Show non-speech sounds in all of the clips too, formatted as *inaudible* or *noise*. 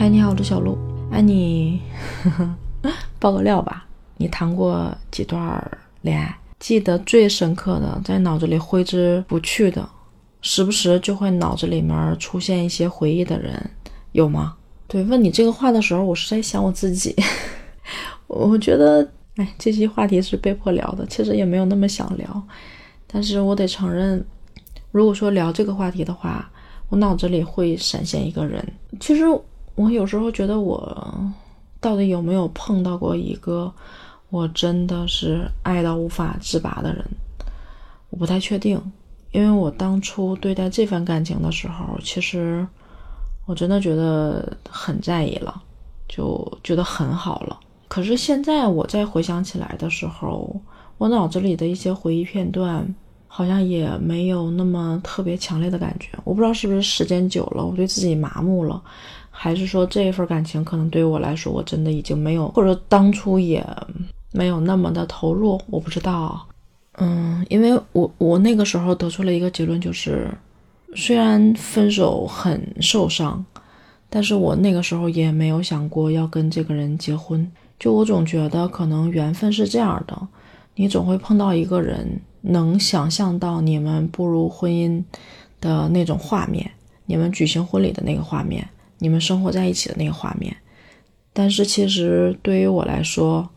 嗨，你好，我是小鹿。哎，你 *laughs* 爆个料吧，你谈过几段恋爱？记得最深刻的，在脑子里挥之不去的，时不时就会脑子里面出现一些回忆的人，有吗？对，问你这个话的时候，我是在想我自己。*laughs* 我觉得，哎，这期话题是被迫聊的，其实也没有那么想聊，但是我得承认，如果说聊这个话题的话，我脑子里会闪现一个人。其实我有时候觉得，我到底有没有碰到过一个我真的是爱到无法自拔的人？我不太确定，因为我当初对待这份感情的时候，其实我真的觉得很在意了，就觉得很好了。可是现在我再回想起来的时候，我脑子里的一些回忆片段，好像也没有那么特别强烈的感觉。我不知道是不是时间久了，我对自己麻木了，还是说这一份感情可能对于我来说，我真的已经没有，或者当初也没有那么的投入。我不知道，嗯，因为我我那个时候得出了一个结论，就是虽然分手很受伤，但是我那个时候也没有想过要跟这个人结婚。就我总觉得，可能缘分是这样的，你总会碰到一个人，能想象到你们步入婚姻的那种画面，你们举行婚礼的那个画面，你们生活在一起的那个画面。但是其实对于我来说，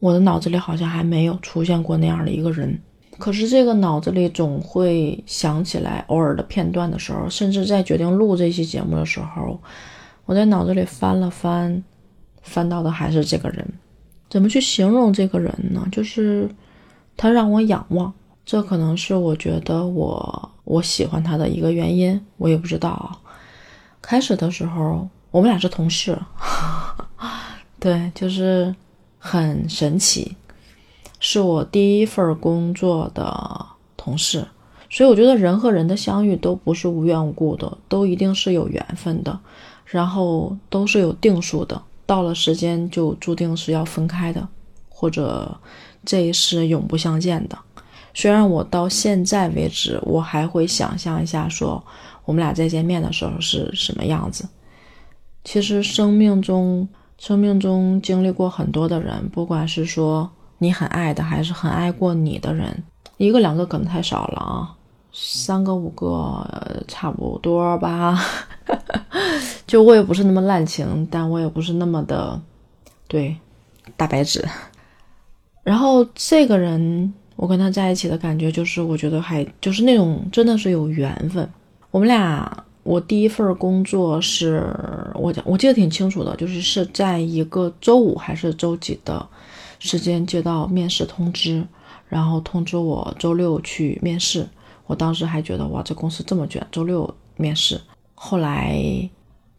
我的脑子里好像还没有出现过那样的一个人。可是这个脑子里总会想起来偶尔的片段的时候，甚至在决定录这期节目的时候，我在脑子里翻了翻。翻到的还是这个人，怎么去形容这个人呢？就是他让我仰望，这可能是我觉得我我喜欢他的一个原因。我也不知道啊，开始的时候我们俩是同事，*laughs* 对，就是很神奇，是我第一份工作的同事，所以我觉得人和人的相遇都不是无缘无故的，都一定是有缘分的，然后都是有定数的。到了时间就注定是要分开的，或者这一世永不相见的。虽然我到现在为止，我还会想象一下，说我们俩再见面的时候是什么样子。其实生命中，生命中经历过很多的人，不管是说你很爱的，还是很爱过你的人，一个两个可能太少了啊。三个五个差不多吧，*laughs* 就我也不是那么滥情，但我也不是那么的对大白纸。然后这个人，我跟他在一起的感觉就是，我觉得还就是那种真的是有缘分。我们俩，我第一份工作是我我记得挺清楚的，就是是在一个周五还是周几的时间接到面试通知，然后通知我周六去面试。我当时还觉得哇，这公司这么卷，周六面试。后来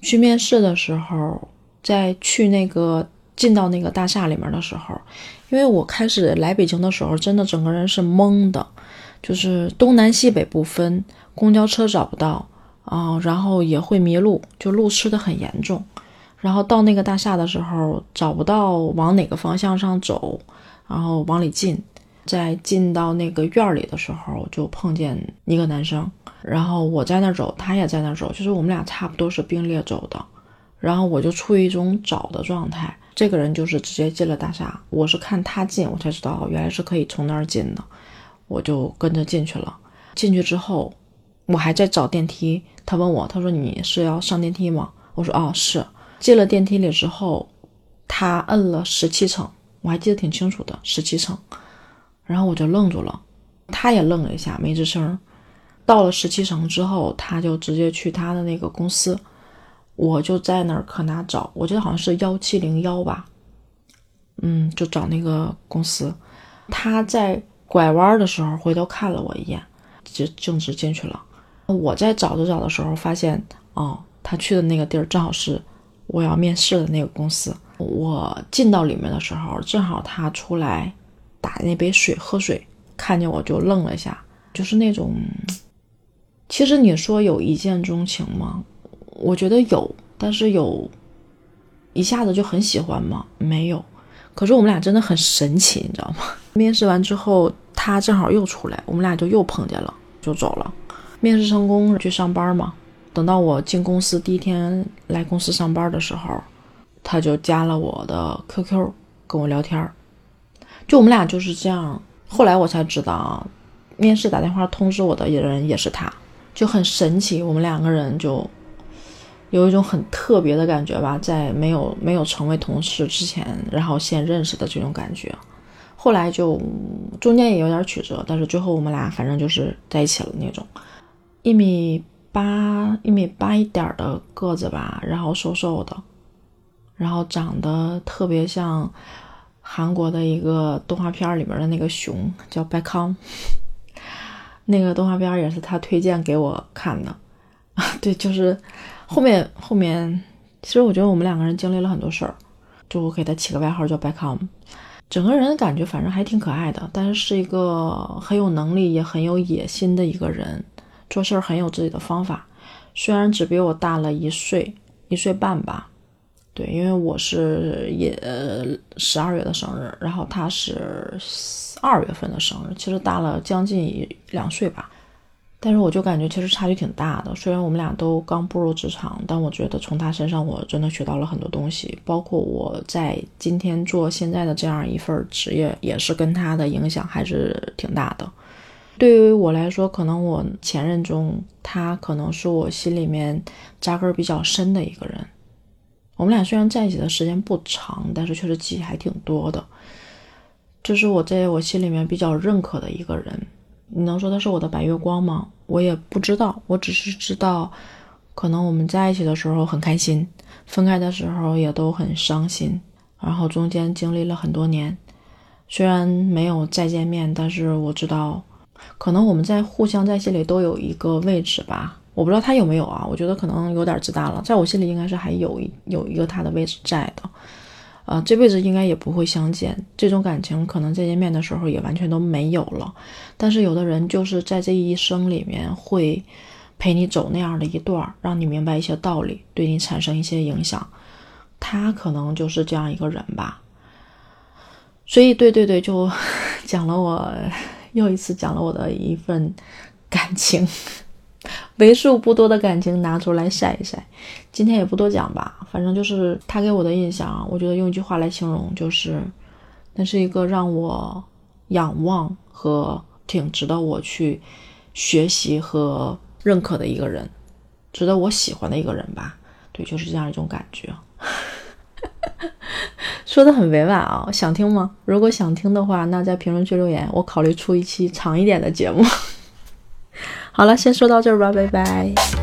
去面试的时候，在去那个进到那个大厦里面的时候，因为我开始来北京的时候，真的整个人是懵的，就是东南西北不分，公交车找不到啊，然后也会迷路，就路痴的很严重。然后到那个大厦的时候，找不到往哪个方向上走，然后往里进。在进到那个院里的时候，就碰见一个男生，然后我在那走，他也在那走，就是我们俩差不多是并列走的。然后我就处于一种找的状态，这个人就是直接进了大厦。我是看他进，我才知道原来是可以从那儿进的，我就跟着进去了。进去之后，我还在找电梯，他问我，他说你是要上电梯吗？我说哦是。进了电梯里之后，他摁了十七层，我还记得挺清楚的，十七层。然后我就愣住了，他也愣了一下，没吱声。到了十七层之后，他就直接去他的那个公司，我就在那儿可哪找，我记得好像是幺七零幺吧，嗯，就找那个公司。他在拐弯的时候回头看了我一眼，就径直进去了。我在找着找的时候，发现哦，他去的那个地儿正好是我要面试的那个公司。我进到里面的时候，正好他出来。打那杯水喝水，看见我就愣了一下，就是那种。其实你说有一见钟情吗？我觉得有，但是有一下子就很喜欢吗？没有。可是我们俩真的很神奇，你知道吗？面试完之后，他正好又出来，我们俩就又碰见了，就走了。面试成功去上班嘛，等到我进公司第一天来公司上班的时候，他就加了我的 QQ 跟我聊天儿。就我们俩就是这样。后来我才知道，面试打电话通知我的人也是他，就很神奇。我们两个人就有一种很特别的感觉吧，在没有没有成为同事之前，然后先认识的这种感觉。后来就中间也有点曲折，但是最后我们俩反正就是在一起了那种。一米八，一米八一点的个子吧，然后瘦瘦的，然后长得特别像。韩国的一个动画片里面的那个熊叫白康，*laughs* 那个动画片也是他推荐给我看的啊。*laughs* 对，就是后面后面，其实我觉得我们两个人经历了很多事儿，就我给他起个外号叫白康，整个人感觉反正还挺可爱的，但是是一个很有能力也很有野心的一个人，做事很有自己的方法。虽然只比我大了一岁一岁半吧。对，因为我是也十二月的生日，然后他是二月份的生日，其实大了将近两岁吧。但是我就感觉其实差距挺大的。虽然我们俩都刚步入职场，但我觉得从他身上我真的学到了很多东西，包括我在今天做现在的这样一份职业，也是跟他的影响还是挺大的。对于我来说，可能我前任中他可能是我心里面扎根比较深的一个人。我们俩虽然在一起的时间不长，但是确实记忆还挺多的。这是我在我心里面比较认可的一个人。你能说他是我的白月光吗？我也不知道，我只是知道，可能我们在一起的时候很开心，分开的时候也都很伤心。然后中间经历了很多年，虽然没有再见面，但是我知道，可能我们在互相在心里都有一个位置吧。我不知道他有没有啊？我觉得可能有点自大了，在我心里应该是还有一有一个他的位置在的，呃，这辈子应该也不会相见，这种感情可能再见面的时候也完全都没有了。但是有的人就是在这一生里面会陪你走那样的一段，让你明白一些道理，对你产生一些影响，他可能就是这样一个人吧。所以，对对对，就 *laughs* 讲了我又一次讲了我的一份感情。*laughs* 为数不多的感情拿出来晒一晒，今天也不多讲吧，反正就是他给我的印象，我觉得用一句话来形容，就是那是一个让我仰望和挺值得我去学习和认可的一个人，值得我喜欢的一个人吧。对，就是这样一种感觉。说的很委婉啊，想听吗？如果想听的话，那在评论区留言，我考虑出一期长一点的节目。好了，先说到这儿吧，拜拜。